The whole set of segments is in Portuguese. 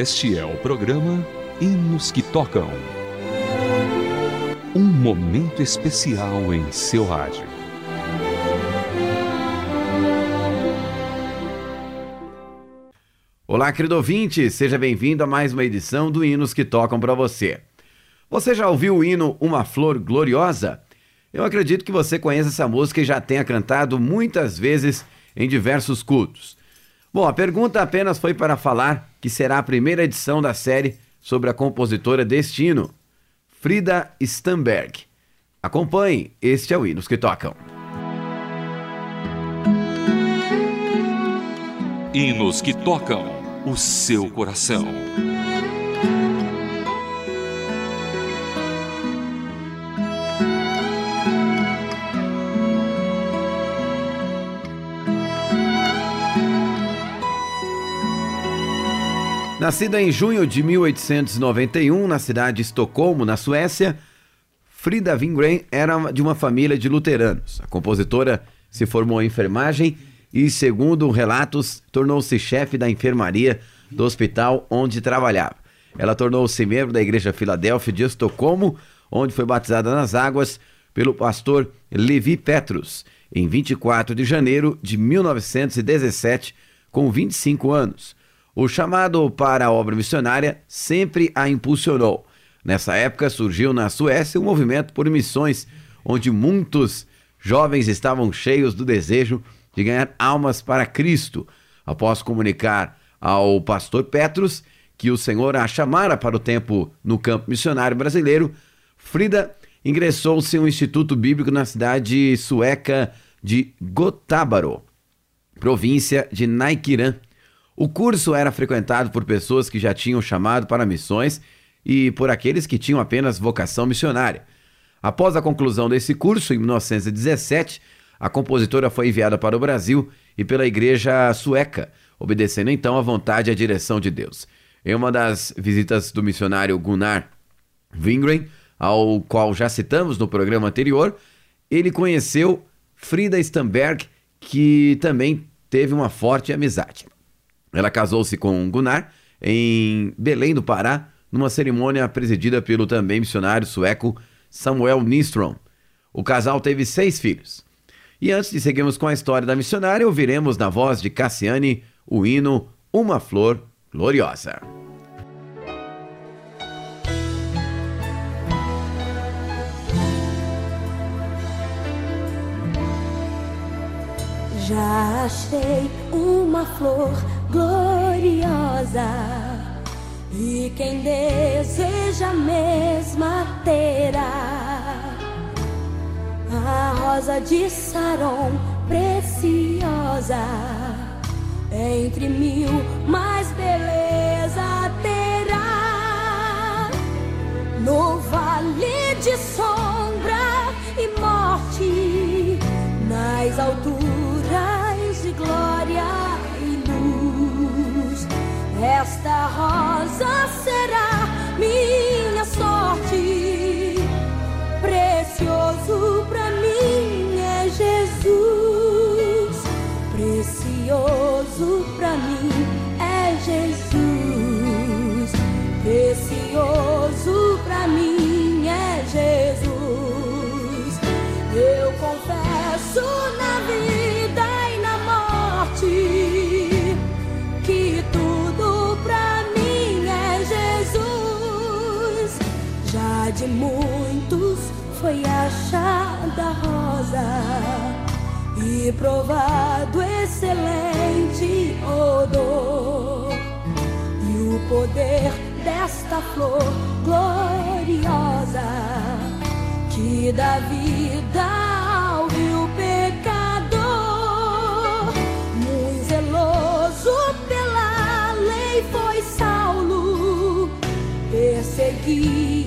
Este é o programa Hinos que Tocam. Um momento especial em seu rádio. Olá, querido ouvinte, seja bem-vindo a mais uma edição do Hinos que Tocam para você. Você já ouviu o hino Uma Flor Gloriosa? Eu acredito que você conhece essa música e já tenha cantado muitas vezes em diversos cultos. Bom, a pergunta apenas foi para falar que será a primeira edição da série sobre a compositora Destino, Frida Stamberg. Acompanhe, este é o Hinos que Tocam. Hinos que tocam o seu coração. Nascida em junho de 1891 na cidade de Estocolmo, na Suécia, Frida Wingren era de uma família de luteranos. A compositora se formou em enfermagem e, segundo relatos, tornou-se chefe da enfermaria do hospital onde trabalhava. Ela tornou-se membro da Igreja Filadélfia de Estocolmo, onde foi batizada nas águas pelo pastor Levi Petrus, em 24 de janeiro de 1917, com 25 anos. O chamado para a obra missionária sempre a impulsionou. Nessa época surgiu na Suécia um movimento por missões, onde muitos jovens estavam cheios do desejo de ganhar almas para Cristo. Após comunicar ao pastor Petrus que o Senhor a chamara para o tempo no campo missionário brasileiro, Frida ingressou-se em um instituto bíblico na cidade sueca de Gotábaro, província de Naiquirã. O curso era frequentado por pessoas que já tinham chamado para missões e por aqueles que tinham apenas vocação missionária. Após a conclusão desse curso, em 1917, a compositora foi enviada para o Brasil e pela igreja sueca, obedecendo então à vontade e à direção de Deus. Em uma das visitas do missionário Gunnar Wingren, ao qual já citamos no programa anterior, ele conheceu Frida Stamberg, que também teve uma forte amizade. Ela casou-se com Gunnar em Belém do Pará, numa cerimônia presidida pelo também missionário sueco Samuel Nistrom. O casal teve seis filhos. E antes de seguirmos com a história da missionária, ouviremos na voz de Cassiane o hino Uma Flor Gloriosa. Já achei uma flor gloriosa. E quem deseja mesma terá. A rosa de Saron preciosa. Entre mil mais beleza terá. No vale de sombra e morte nas alturas de glória esta rosa será minha sorte. Precioso para mim é Jesus. Precioso para mim foi achada rosa. E provado excelente odor. E o poder desta flor gloriosa que dá vida ao vil pecador, muito zeloso pela lei foi Saulo, perseguia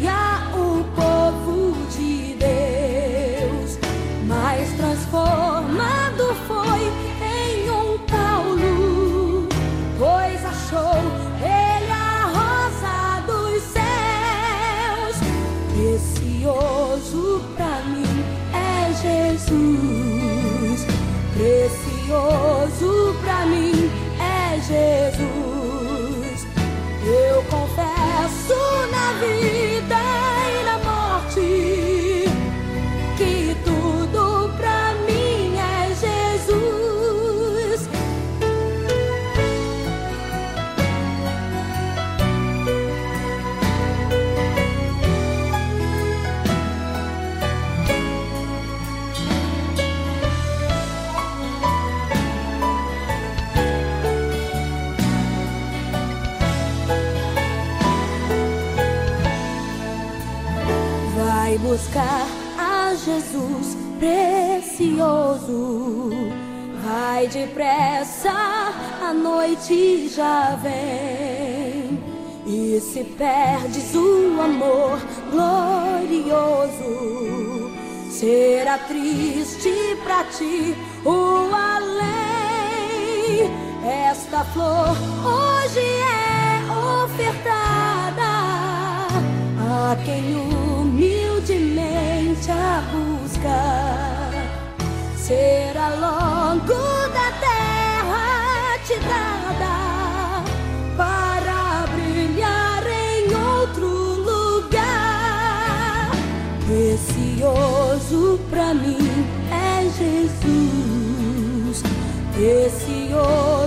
precioso. Vai depressa, a noite já vem. E se perdes o amor glorioso, será triste pra ti o além. Esta flor hoje é ofertada a quem humildemente a busca. Será logo da terra te dada para brilhar em outro lugar. Precioso pra mim é Jesus. Precioso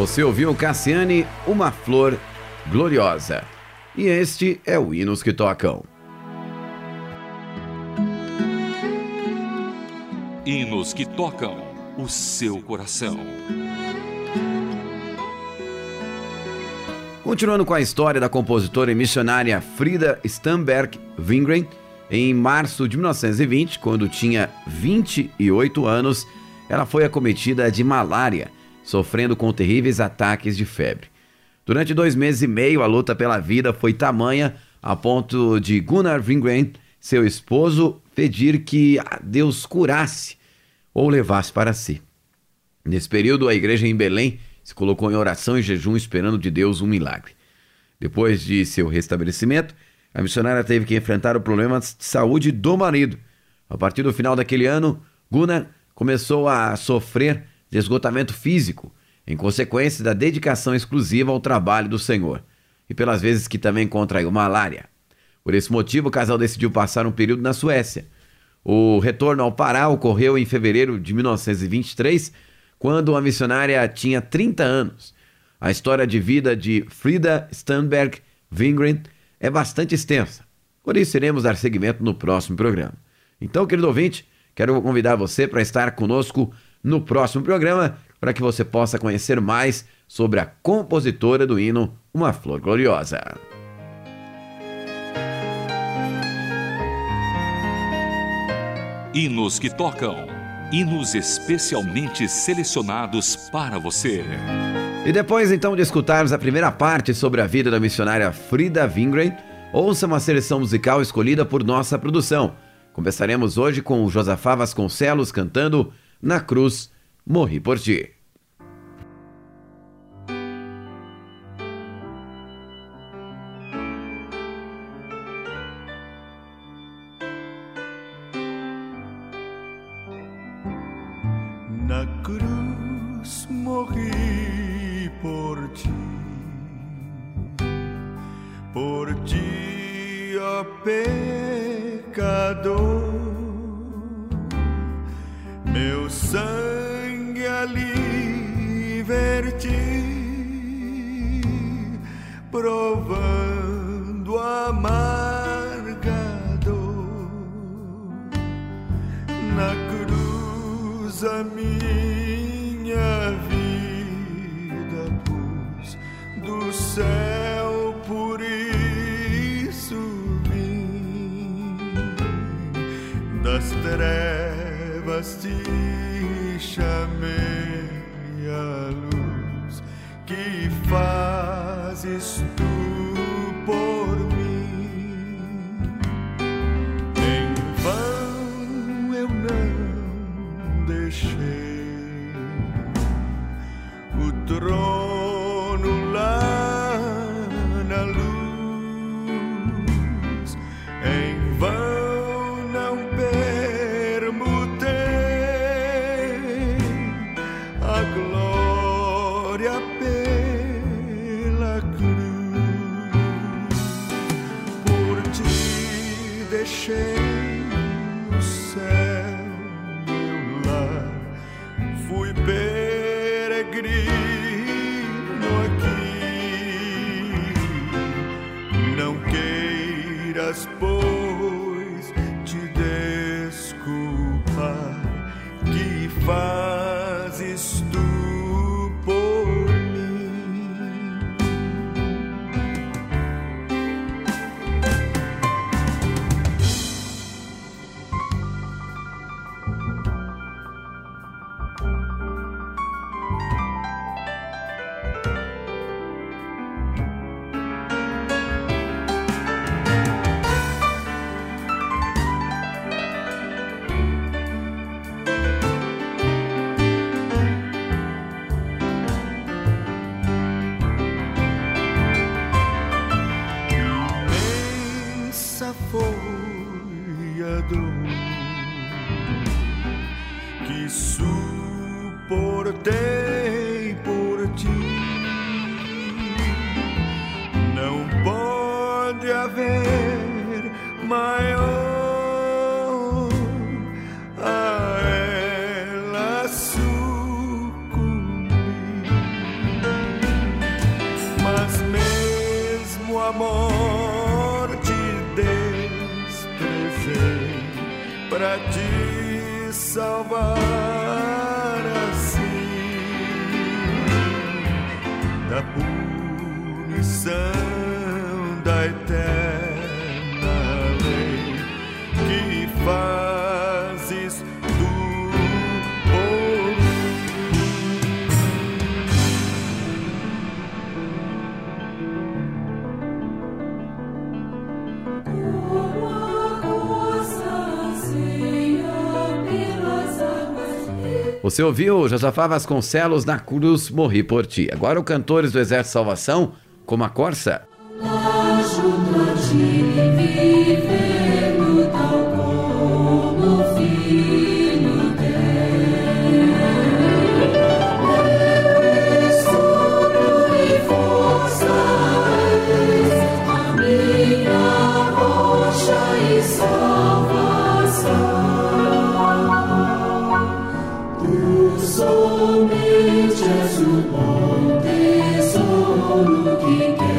Você ouviu Cassiane, Uma Flor Gloriosa. E este é o Hinos que Tocam. Hinos que tocam o seu coração. Continuando com a história da compositora e missionária Frida Stamberg Wingren, em março de 1920, quando tinha 28 anos, ela foi acometida de malária, sofrendo com terríveis ataques de febre. Durante dois meses e meio, a luta pela vida foi tamanha a ponto de Gunnar Wingren, seu esposo, pedir que Deus curasse ou levasse para si. Nesse período, a igreja em Belém se colocou em oração e jejum esperando de Deus um milagre. Depois de seu restabelecimento, a missionária teve que enfrentar o problema de saúde do marido. A partir do final daquele ano, Gunnar começou a sofrer de esgotamento físico, em consequência da dedicação exclusiva ao trabalho do Senhor, e pelas vezes que também contraiu malária. Por esse motivo, o casal decidiu passar um período na Suécia. O retorno ao Pará ocorreu em fevereiro de 1923, quando a missionária tinha 30 anos. A história de vida de Frida Stamberg Wingren é bastante extensa, por isso iremos dar seguimento no próximo programa. Então, querido ouvinte, quero convidar você para estar conosco no próximo programa, para que você possa conhecer mais sobre a compositora do hino Uma Flor Gloriosa. Hinos que tocam. Hinos especialmente selecionados para você. E depois então de escutarmos a primeira parte sobre a vida da missionária Frida Wingren, ouça uma seleção musical escolhida por nossa produção. Começaremos hoje com o Josafá Vasconcelos cantando Na Cruz, Morri por Ti. Na cruz morri por ti, por ti, ó pecador. Sangue ali verti, provando amarga dor na cruz a minha vida pus do céu por isso vim. Das trevas te chamei a luz que fazes as boas. foi a dor que suportei por ti. Não pode haver maior. salvar assim da punição. Você ouviu Josafá Vasconcelos na Cruz Morri por Ti. Agora o Cantores do Exército Salvação como a Corsa. 一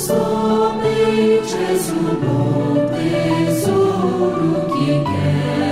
somente és o bom tesouro que quer.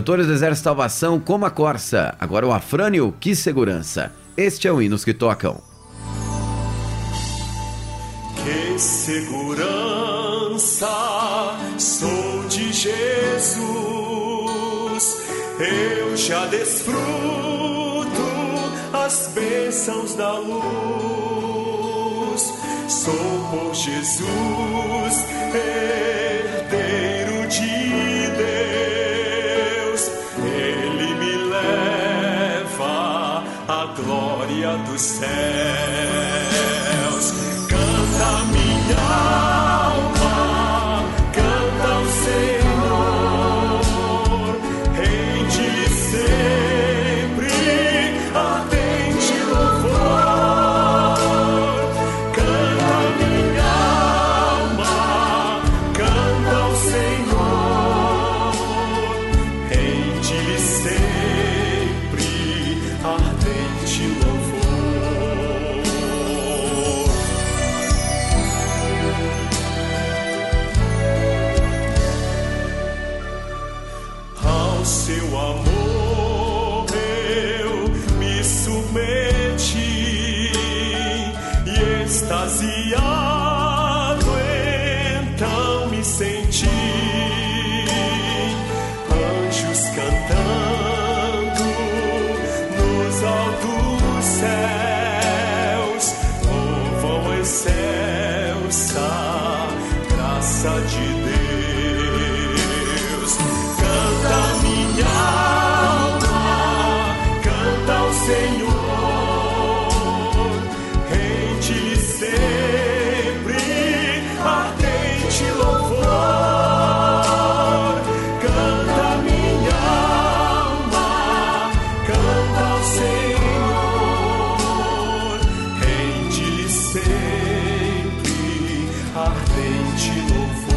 Cantores do Exército Salvação, como a Corsa. Agora o Afrânio, que segurança. Este é o Hinos que Tocam. segurança sou de Jesus. Eu já desfruto as bênçãos da luz. Sou por Jesus herdeiro de Deus. Ele me leva à glória do céu. 一样 ardente louvor.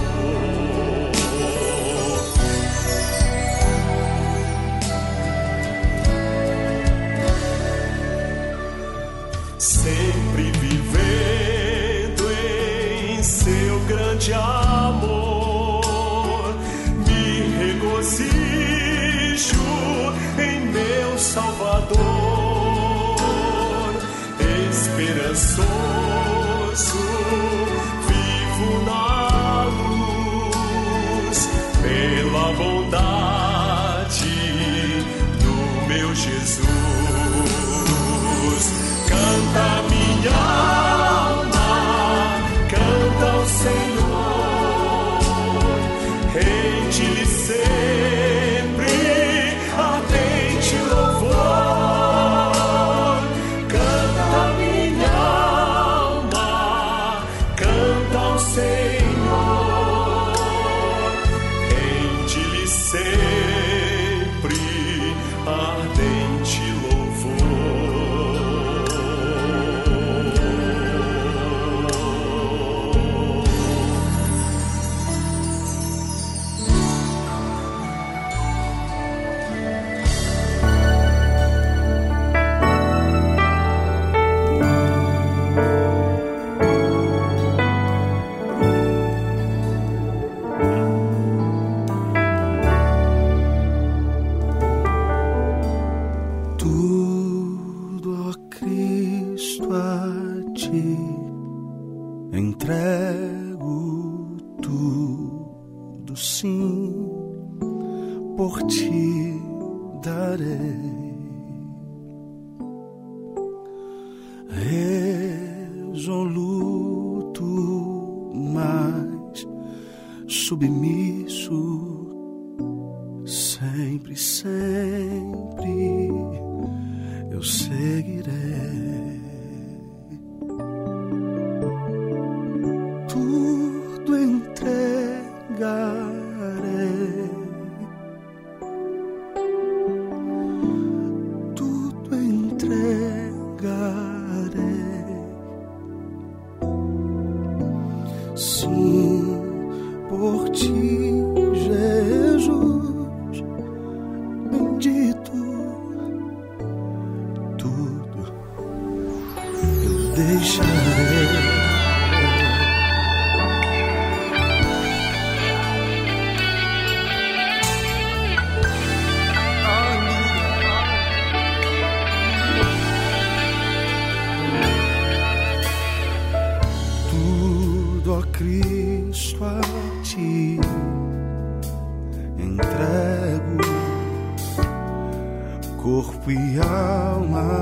Corpo e alma.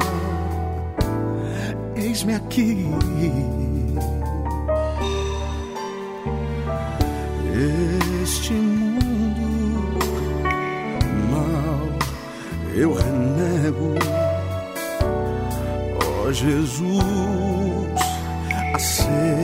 Eis-me aqui. Este mundo mal eu renego. Ó oh, Jesus, aceita-me.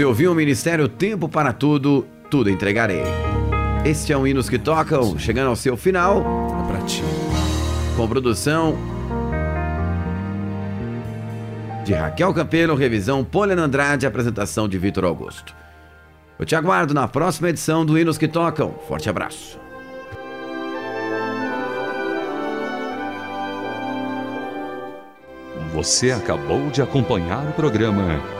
Você ouviu o Ministério Tempo para Tudo, Tudo Entregarei. Este é o Hinos que Tocam, chegando ao seu final, É pra ti. com produção de Raquel Campelo, revisão Poliana Andrade, apresentação de Vitor Augusto. Eu te aguardo na próxima edição do Hinos que Tocam. Forte abraço. Você acabou de acompanhar o programa